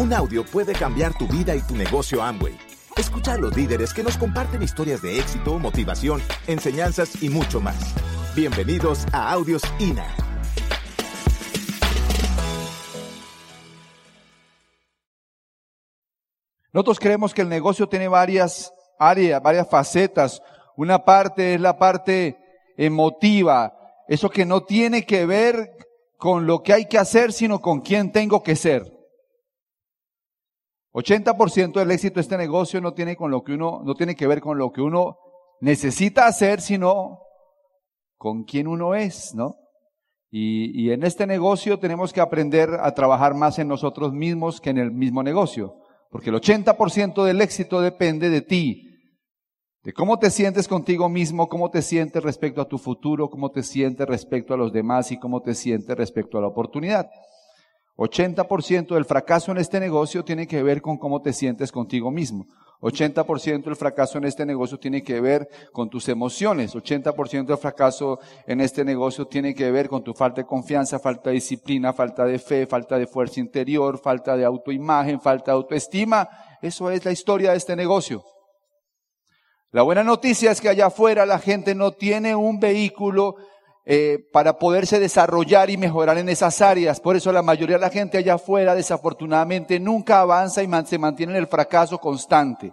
Un audio puede cambiar tu vida y tu negocio Amway. Escucha a los líderes que nos comparten historias de éxito, motivación, enseñanzas y mucho más. Bienvenidos a Audios INA. Nosotros creemos que el negocio tiene varias áreas, varias facetas. Una parte es la parte emotiva, eso que no tiene que ver con lo que hay que hacer, sino con quién tengo que ser. 80% del éxito de este negocio no tiene con lo que uno, no tiene que ver con lo que uno necesita hacer, sino con quién uno es, ¿no? Y, y en este negocio tenemos que aprender a trabajar más en nosotros mismos que en el mismo negocio. Porque el 80% del éxito depende de ti, de cómo te sientes contigo mismo, cómo te sientes respecto a tu futuro, cómo te sientes respecto a los demás y cómo te sientes respecto a la oportunidad. 80% del fracaso en este negocio tiene que ver con cómo te sientes contigo mismo. 80% del fracaso en este negocio tiene que ver con tus emociones. 80% del fracaso en este negocio tiene que ver con tu falta de confianza, falta de disciplina, falta de fe, falta de fuerza interior, falta de autoimagen, falta de autoestima. Eso es la historia de este negocio. La buena noticia es que allá afuera la gente no tiene un vehículo eh, para poderse desarrollar y mejorar en esas áreas. Por eso la mayoría de la gente allá afuera desafortunadamente nunca avanza y se mantiene en el fracaso constante.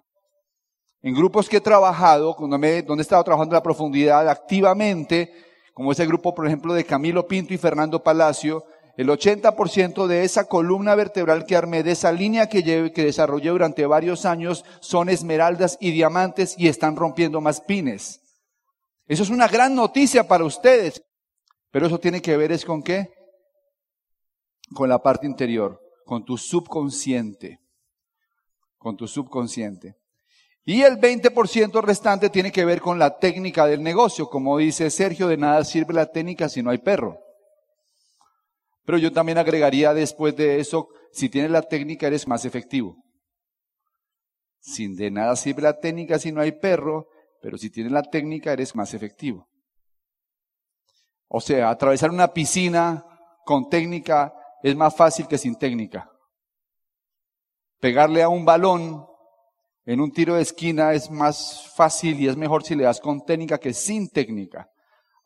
En grupos que he trabajado, donde, donde he estado trabajando en la profundidad activamente, como ese grupo, por ejemplo, de Camilo Pinto y Fernando Palacio, el 80% de esa columna vertebral que armé, de esa línea que, que desarrollé durante varios años, son esmeraldas y diamantes y están rompiendo más pines. Eso es una gran noticia para ustedes. Pero eso tiene que ver es con qué? Con la parte interior, con tu subconsciente. Con tu subconsciente. Y el 20% restante tiene que ver con la técnica del negocio. Como dice Sergio, de nada sirve la técnica si no hay perro. Pero yo también agregaría después de eso, si tienes la técnica eres más efectivo. Sin de nada sirve la técnica si no hay perro, pero si tienes la técnica eres más efectivo. O sea, atravesar una piscina con técnica es más fácil que sin técnica. Pegarle a un balón en un tiro de esquina es más fácil y es mejor si le das con técnica que sin técnica.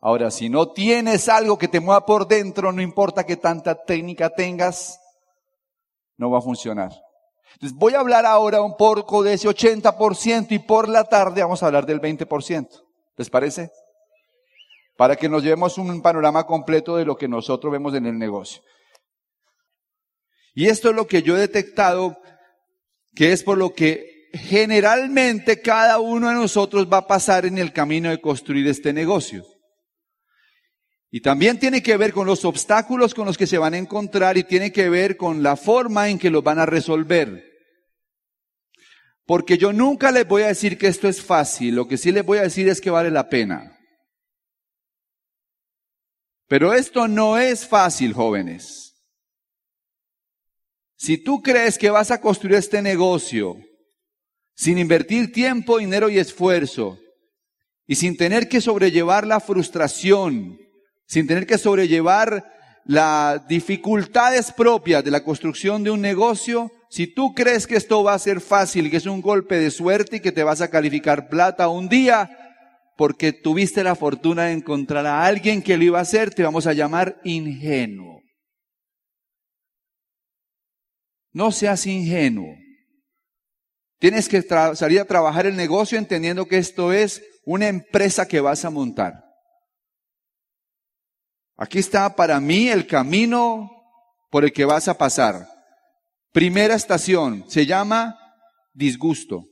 Ahora, si no tienes algo que te mueva por dentro, no importa que tanta técnica tengas, no va a funcionar. Entonces voy a hablar ahora un poco de ese 80% y por la tarde vamos a hablar del 20%. ¿Les parece? Para que nos llevemos un panorama completo de lo que nosotros vemos en el negocio. Y esto es lo que yo he detectado, que es por lo que generalmente cada uno de nosotros va a pasar en el camino de construir este negocio. Y también tiene que ver con los obstáculos con los que se van a encontrar y tiene que ver con la forma en que los van a resolver. Porque yo nunca les voy a decir que esto es fácil, lo que sí les voy a decir es que vale la pena. Pero esto no es fácil, jóvenes. Si tú crees que vas a construir este negocio sin invertir tiempo, dinero y esfuerzo, y sin tener que sobrellevar la frustración, sin tener que sobrellevar las dificultades propias de la construcción de un negocio, si tú crees que esto va a ser fácil, que es un golpe de suerte y que te vas a calificar plata un día, porque tuviste la fortuna de encontrar a alguien que lo iba a hacer, te vamos a llamar ingenuo. No seas ingenuo. Tienes que salir a trabajar el negocio entendiendo que esto es una empresa que vas a montar. Aquí está para mí el camino por el que vas a pasar. Primera estación, se llama disgusto.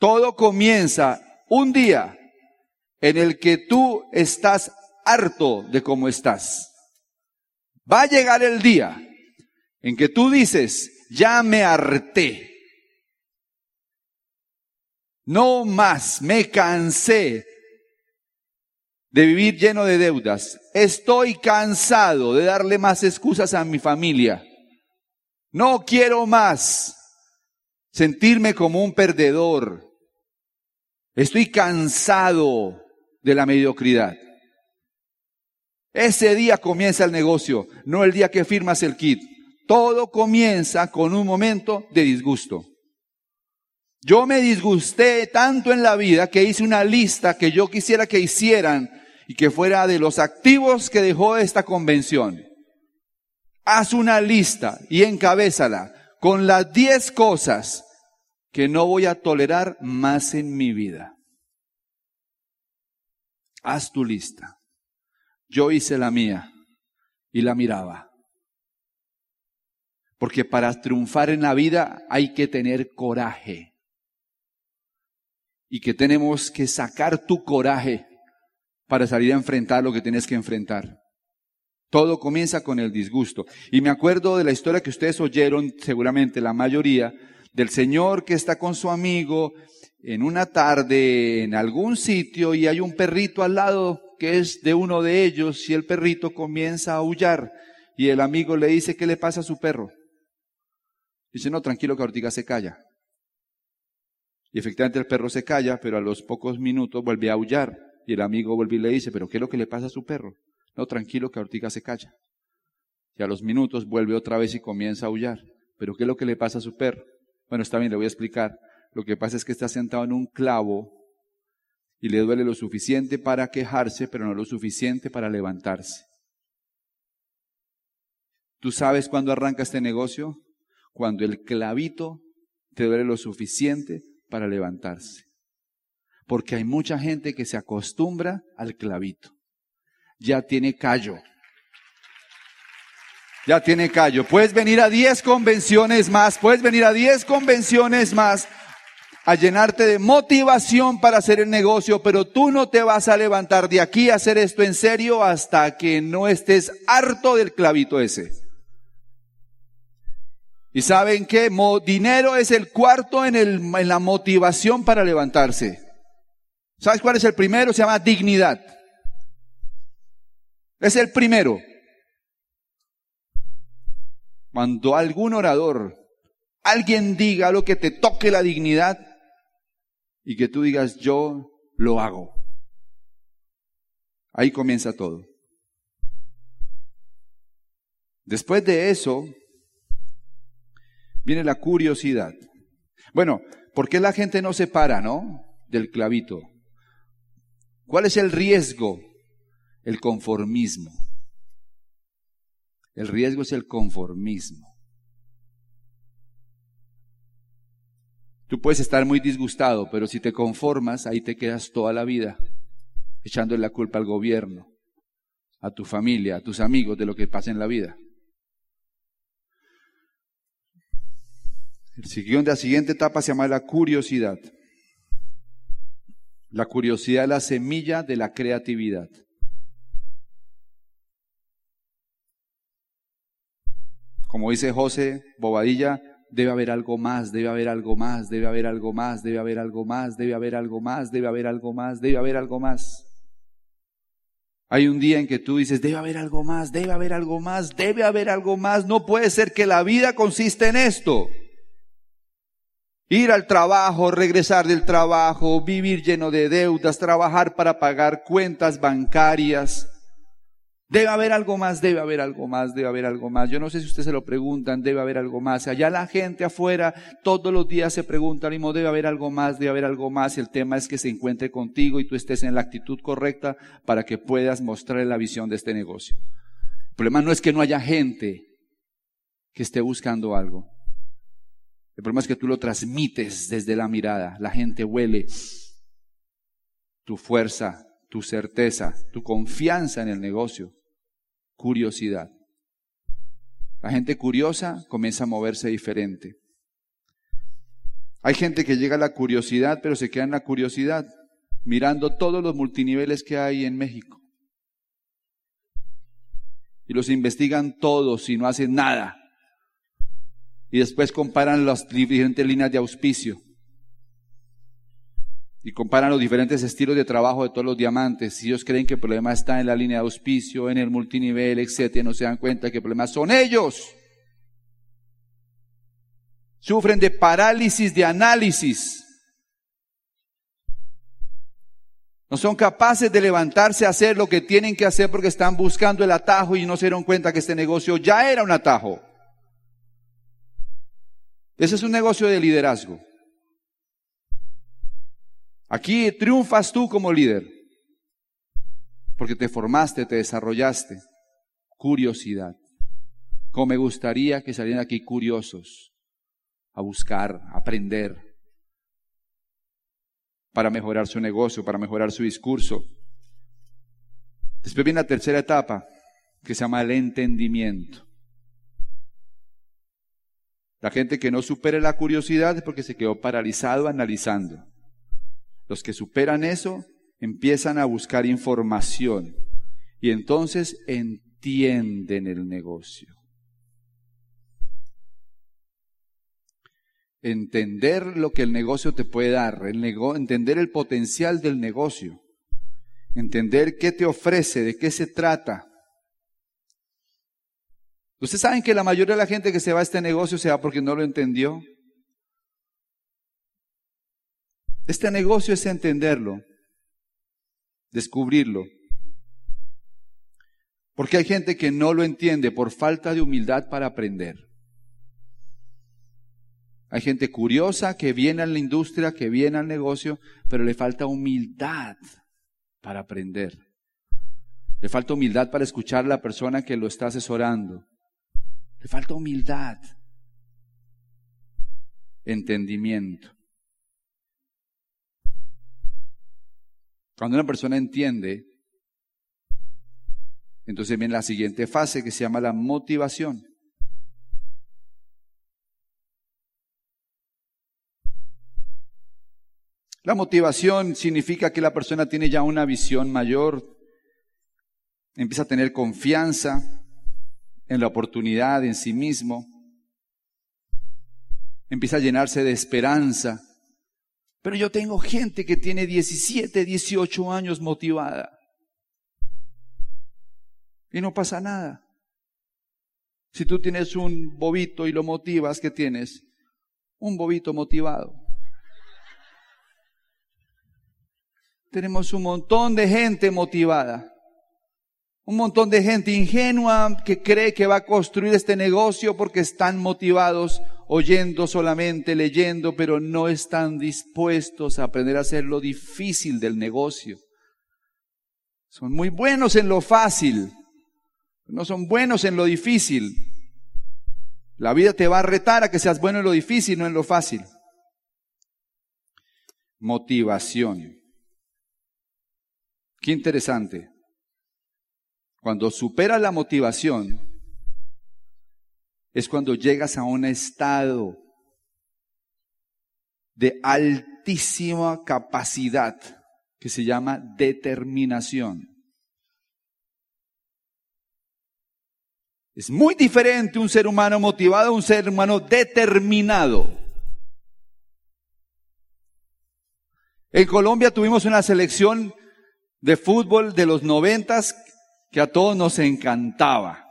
Todo comienza un día en el que tú estás harto de cómo estás. Va a llegar el día en que tú dices, ya me harté. No más, me cansé de vivir lleno de deudas. Estoy cansado de darle más excusas a mi familia. No quiero más sentirme como un perdedor. Estoy cansado de la mediocridad. Ese día comienza el negocio, no el día que firmas el kit. todo comienza con un momento de disgusto. Yo me disgusté tanto en la vida que hice una lista que yo quisiera que hicieran y que fuera de los activos que dejó esta convención. Haz una lista y encabézala con las 10 cosas que no voy a tolerar más en mi vida. Haz tu lista. Yo hice la mía y la miraba. Porque para triunfar en la vida hay que tener coraje y que tenemos que sacar tu coraje para salir a enfrentar lo que tienes que enfrentar. Todo comienza con el disgusto. Y me acuerdo de la historia que ustedes oyeron, seguramente la mayoría, del señor que está con su amigo en una tarde en algún sitio y hay un perrito al lado que es de uno de ellos y el perrito comienza a aullar y el amigo le dice, ¿qué le pasa a su perro? Dice, no, tranquilo que ahorita se calla. Y efectivamente el perro se calla, pero a los pocos minutos vuelve a aullar. Y el amigo vuelve y le dice, ¿pero qué es lo que le pasa a su perro? No, tranquilo que Ortiga se calla. Y a los minutos vuelve otra vez y comienza a aullar. ¿Pero qué es lo que le pasa a su perro? Bueno, está bien, le voy a explicar. Lo que pasa es que está sentado en un clavo y le duele lo suficiente para quejarse, pero no lo suficiente para levantarse. ¿Tú sabes cuándo arranca este negocio? Cuando el clavito te duele lo suficiente para levantarse. Porque hay mucha gente que se acostumbra al clavito. Ya tiene callo. Ya tiene callo. Puedes venir a 10 convenciones más, puedes venir a 10 convenciones más a llenarte de motivación para hacer el negocio, pero tú no te vas a levantar de aquí a hacer esto en serio hasta que no estés harto del clavito ese. ¿Y saben qué? Dinero es el cuarto en, la motivación para levantarse. ¿Sabes cuál es el primero? Se llama dignidad. Es el primero. Cuando algún orador, alguien diga lo que te toque la dignidad y que tú digas, yo lo hago. Ahí comienza todo. Después de eso, viene la curiosidad. Bueno, ¿por qué la gente no se para, no? Del clavito. ¿Cuál es el riesgo? El conformismo. El riesgo es el conformismo. Tú puedes estar muy disgustado, pero si te conformas, ahí te quedas toda la vida, echándole la culpa al gobierno, a tu familia, a tus amigos de lo que pasa en la vida. El siguiente, la siguiente etapa se llama la curiosidad. La curiosidad es la semilla de la creatividad. Como dice José Bobadilla, debe haber algo más, debe haber algo más, debe haber algo más, debe haber algo más, debe haber algo más, debe haber algo más, debe haber algo más. Hay un día en que tú dices, debe haber algo más, debe haber algo más, debe haber algo más. No puede ser que la vida consiste en esto. Ir al trabajo, regresar del trabajo, vivir lleno de deudas, trabajar para pagar cuentas bancarias. Debe haber algo más, debe haber algo más, debe haber algo más. Yo no sé si ustedes se lo preguntan, debe haber algo más. Allá la gente afuera todos los días se pregunta, mismo, debe haber algo más, debe haber algo más. El tema es que se encuentre contigo y tú estés en la actitud correcta para que puedas mostrar la visión de este negocio. El problema no es que no haya gente que esté buscando algo. El problema es que tú lo transmites desde la mirada. La gente huele tu fuerza, tu certeza, tu confianza en el negocio, curiosidad. La gente curiosa comienza a moverse diferente. Hay gente que llega a la curiosidad, pero se queda en la curiosidad, mirando todos los multiniveles que hay en México. Y los investigan todos y no hacen nada y después comparan las diferentes líneas de auspicio y comparan los diferentes estilos de trabajo de todos los diamantes. Si ellos creen que el problema está en la línea de auspicio, en el multinivel, etcétera, no se dan cuenta que el problema son ellos. Sufren de parálisis de análisis. No son capaces de levantarse a hacer lo que tienen que hacer porque están buscando el atajo y no se dieron cuenta que este negocio ya era un atajo. Ese es un negocio de liderazgo. Aquí triunfas tú como líder, porque te formaste, te desarrollaste. Curiosidad. Como me gustaría que salieran aquí curiosos a buscar, a aprender, para mejorar su negocio, para mejorar su discurso. Después viene la tercera etapa, que se llama el entendimiento. La gente que no supere la curiosidad es porque se quedó paralizado analizando. Los que superan eso empiezan a buscar información y entonces entienden el negocio. Entender lo que el negocio te puede dar, entender el potencial del negocio, entender qué te ofrece, de qué se trata. Ustedes saben que la mayoría de la gente que se va a este negocio se va porque no lo entendió. Este negocio es entenderlo, descubrirlo. Porque hay gente que no lo entiende por falta de humildad para aprender. Hay gente curiosa que viene a la industria, que viene al negocio, pero le falta humildad para aprender. Le falta humildad para escuchar a la persona que lo está asesorando. Le falta humildad, entendimiento. Cuando una persona entiende, entonces viene la siguiente fase que se llama la motivación. La motivación significa que la persona tiene ya una visión mayor, empieza a tener confianza en la oportunidad, en sí mismo, empieza a llenarse de esperanza pero yo tengo gente que tiene 17, 18 años motivada. Y no pasa nada. Si tú tienes un bobito y lo motivas, ¿qué tienes? Un bobito motivado. Tenemos un montón de gente motivada. Un montón de gente ingenua que cree que va a construir este negocio porque están motivados oyendo solamente, leyendo, pero no están dispuestos a aprender a hacer lo difícil del negocio. Son muy buenos en lo fácil, no son buenos en lo difícil. La vida te va a retar a que seas bueno en lo difícil, no en lo fácil. Motivación. Qué interesante. Cuando superas la motivación, es cuando llegas a un estado de altísima capacidad que se llama determinación. Es muy diferente un ser humano motivado a un ser humano determinado. En Colombia tuvimos una selección de fútbol de los noventas que a todos nos encantaba.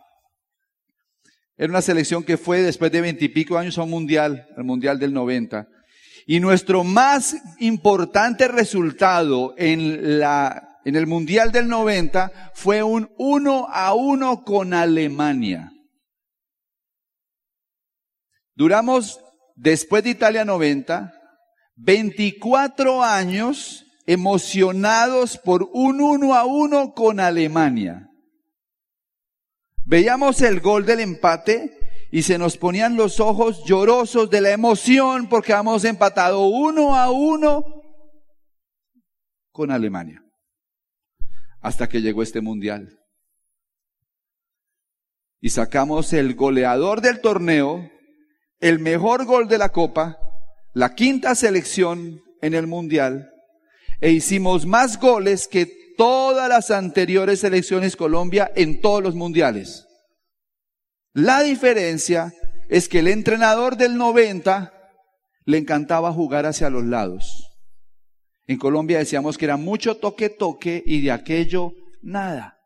Era una selección que fue después de veintipico años a un mundial, el mundial del 90. Y nuestro más importante resultado en la, en el mundial del 90 fue un uno a uno con Alemania. Duramos, después de Italia 90, 24 años emocionados por un uno a uno con Alemania. Veíamos el gol del empate y se nos ponían los ojos llorosos de la emoción porque habíamos empatado uno a uno con Alemania. Hasta que llegó este mundial. Y sacamos el goleador del torneo, el mejor gol de la copa, la quinta selección en el mundial, e hicimos más goles que todas las anteriores selecciones Colombia en todos los mundiales. La diferencia es que el entrenador del 90 le encantaba jugar hacia los lados. En Colombia decíamos que era mucho toque-toque y de aquello nada.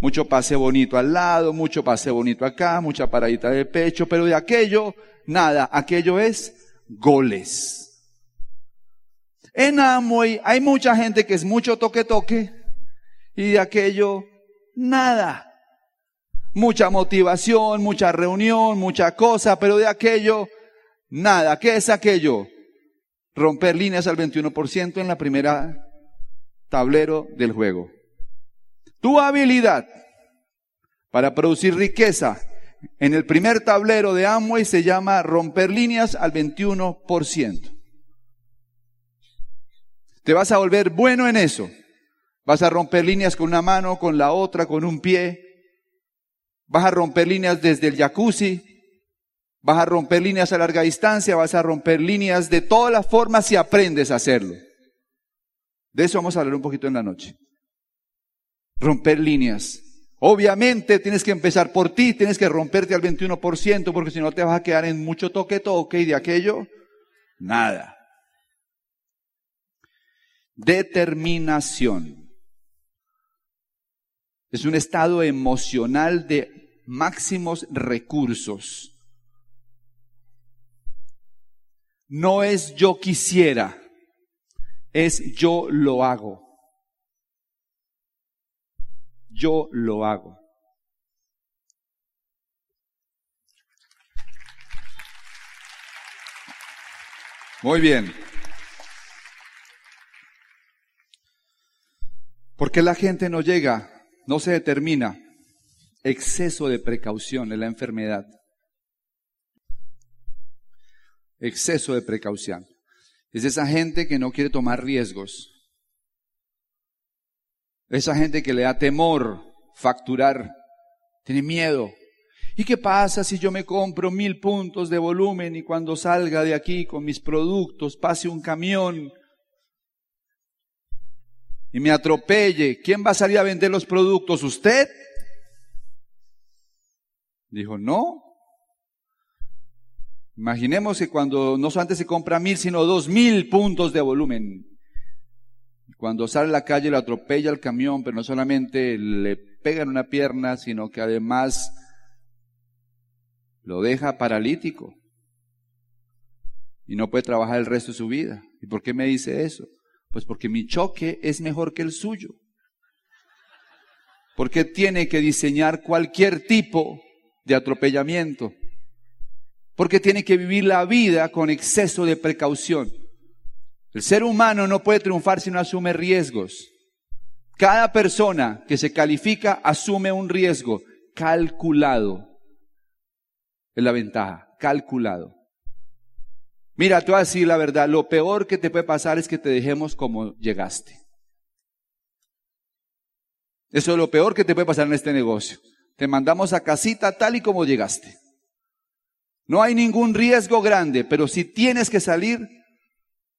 Mucho pase bonito al lado, mucho pase bonito acá, mucha paradita de pecho, pero de aquello nada. Aquello es goles. En Amway hay mucha gente que es mucho toque-toque y de aquello nada. Mucha motivación, mucha reunión, mucha cosa, pero de aquello, nada. ¿Qué es aquello? Romper líneas al 21% en la primera tablero del juego. Tu habilidad para producir riqueza en el primer tablero de Amway se llama romper líneas al 21%. Te vas a volver bueno en eso. Vas a romper líneas con una mano, con la otra, con un pie. Vas a romper líneas desde el jacuzzi. Vas a romper líneas a larga distancia. Vas a romper líneas de todas las formas si aprendes a hacerlo. De eso vamos a hablar un poquito en la noche. Romper líneas. Obviamente tienes que empezar por ti, tienes que romperte al 21%, porque si no te vas a quedar en mucho toque-toque y de aquello, nada. Determinación. Es un estado emocional de máximos recursos. No es yo quisiera, es yo lo hago yo lo hago. Muy bien. ¿Por qué la gente no llega? No se determina. Exceso de precaución en la enfermedad. Exceso de precaución. Es esa gente que no quiere tomar riesgos. Esa gente que le da temor facturar, tiene miedo. ¿Y qué pasa si yo me compro mil puntos de volumen y cuando salga de aquí con mis productos pase un camión y me atropelle? ¿Quién va a salir a vender los productos? ¿Usted? Dijo, no. Imaginemos que cuando no solamente se compra mil, sino dos mil puntos de volumen. Cuando sale a la calle le atropella el camión, pero no solamente le pega en una pierna, sino que además lo deja paralítico y no puede trabajar el resto de su vida. ¿Y por qué me dice eso? Pues porque mi choque es mejor que el suyo. Porque tiene que diseñar cualquier tipo de atropellamiento. Porque tiene que vivir la vida con exceso de precaución. El ser humano no puede triunfar si no asume riesgos. Cada persona que se califica asume un riesgo calculado. Es la ventaja, calculado. Mira, te voy la verdad, lo peor que te puede pasar es que te dejemos como llegaste. Eso es lo peor que te puede pasar en este negocio. Te mandamos a casita tal y como llegaste. No hay ningún riesgo grande, pero si tienes que salir,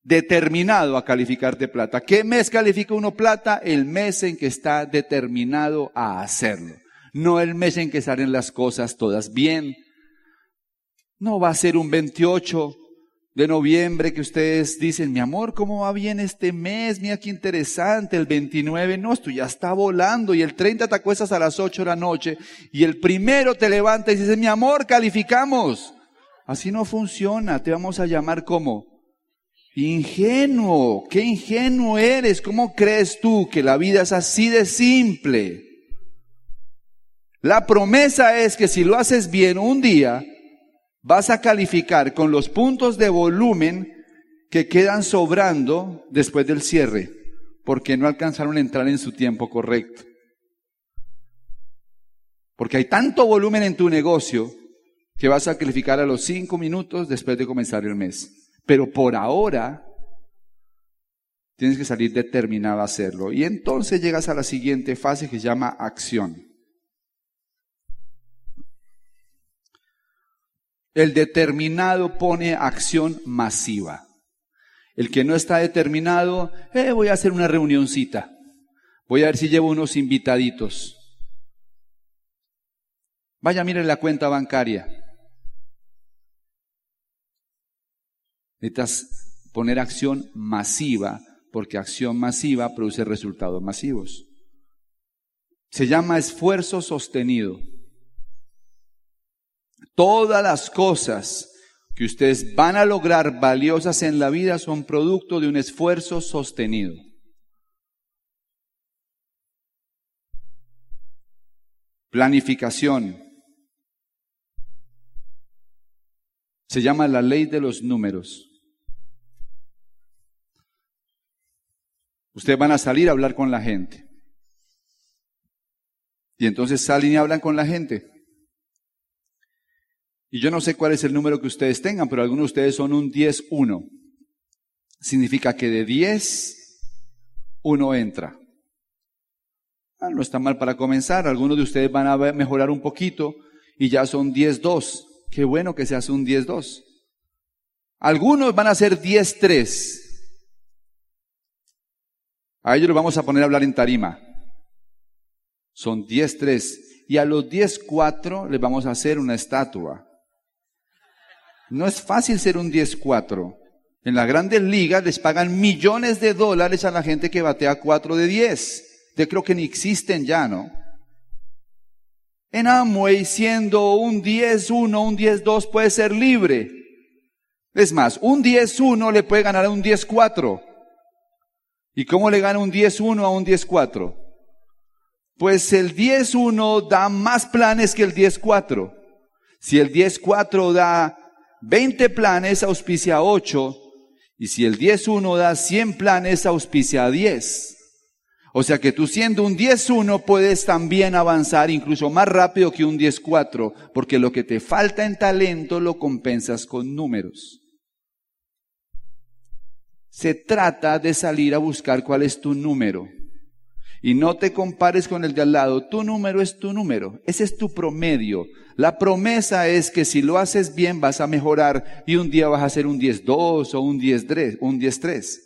determinado a calificar de plata. ¿Qué mes califica uno plata? El mes en que está determinado a hacerlo. No el mes en que salen las cosas todas bien. No va a ser un 28 de noviembre que ustedes dicen, mi amor, ¿cómo va bien este mes? Mira qué interesante. El 29, no, esto ya está volando. Y el 30 te acuestas a las 8 de la noche. Y el primero te levanta y dices, mi amor, calificamos. Así no funciona. Te vamos a llamar como Ingenuo, qué ingenuo eres. ¿Cómo crees tú que la vida es así de simple? La promesa es que si lo haces bien un día, vas a calificar con los puntos de volumen que quedan sobrando después del cierre, porque no alcanzaron a entrar en su tiempo correcto. Porque hay tanto volumen en tu negocio que vas a calificar a los cinco minutos después de comenzar el mes. Pero por ahora tienes que salir determinado a hacerlo. Y entonces llegas a la siguiente fase que se llama acción. El determinado pone acción masiva. El que no está determinado, eh, voy a hacer una reunioncita. Voy a ver si llevo unos invitaditos. Vaya, mire la cuenta bancaria. Necesitas poner acción masiva, porque acción masiva produce resultados masivos. Se llama esfuerzo sostenido. Todas las cosas que ustedes van a lograr valiosas en la vida son producto de un esfuerzo sostenido. Planificación. Se llama la ley de los números. Ustedes van a salir a hablar con la gente. Y entonces salen y hablan con la gente. Y yo no sé cuál es el número que ustedes tengan, pero algunos de ustedes son un 10-1. Significa que de 10, uno entra. Ah, no está mal para comenzar. Algunos de ustedes van a mejorar un poquito y ya son 10-2. Qué bueno que se hace un 10-2. Algunos van a ser 10-3. A ellos los vamos a poner a hablar en tarima. Son 10-3. Y a los 10-4 les vamos a hacer una estatua. No es fácil ser un 10-4. En las grandes ligas les pagan millones de dólares a la gente que batea 4 de 10. Yo creo que ni existen ya, ¿no? En Amway, siendo un 10-1, un 10-2, puede ser libre. Es más, un 10-1 le puede ganar a un 10-4. ¿Y cómo le gana un 10-1 a un 10-4? Pues el 10-1 da más planes que el 10-4. Si el 10-4 da 20 planes, auspicia 8. Y si el 10-1 da 100 planes, auspicia 10. O sea que tú siendo un 10-1 puedes también avanzar incluso más rápido que un 10-4, porque lo que te falta en talento lo compensas con números. Se trata de salir a buscar cuál es tu número. Y no te compares con el de al lado. Tu número es tu número. Ese es tu promedio. La promesa es que si lo haces bien vas a mejorar y un día vas a ser un 10-2 o un 10-3, un 10-3.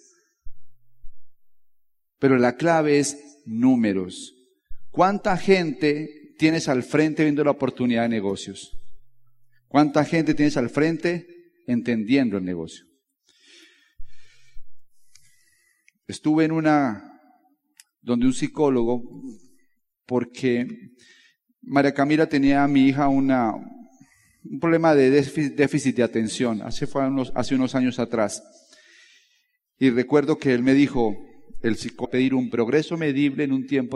Pero la clave es números. ¿Cuánta gente tienes al frente viendo la oportunidad de negocios? ¿Cuánta gente tienes al frente entendiendo el negocio? Estuve en una donde un psicólogo, porque María Camila tenía a mi hija una, un problema de déficit de atención, hace, fue unos, hace unos años atrás. Y recuerdo que él me dijo, el psicólogo pedir un progreso medible en un tiempo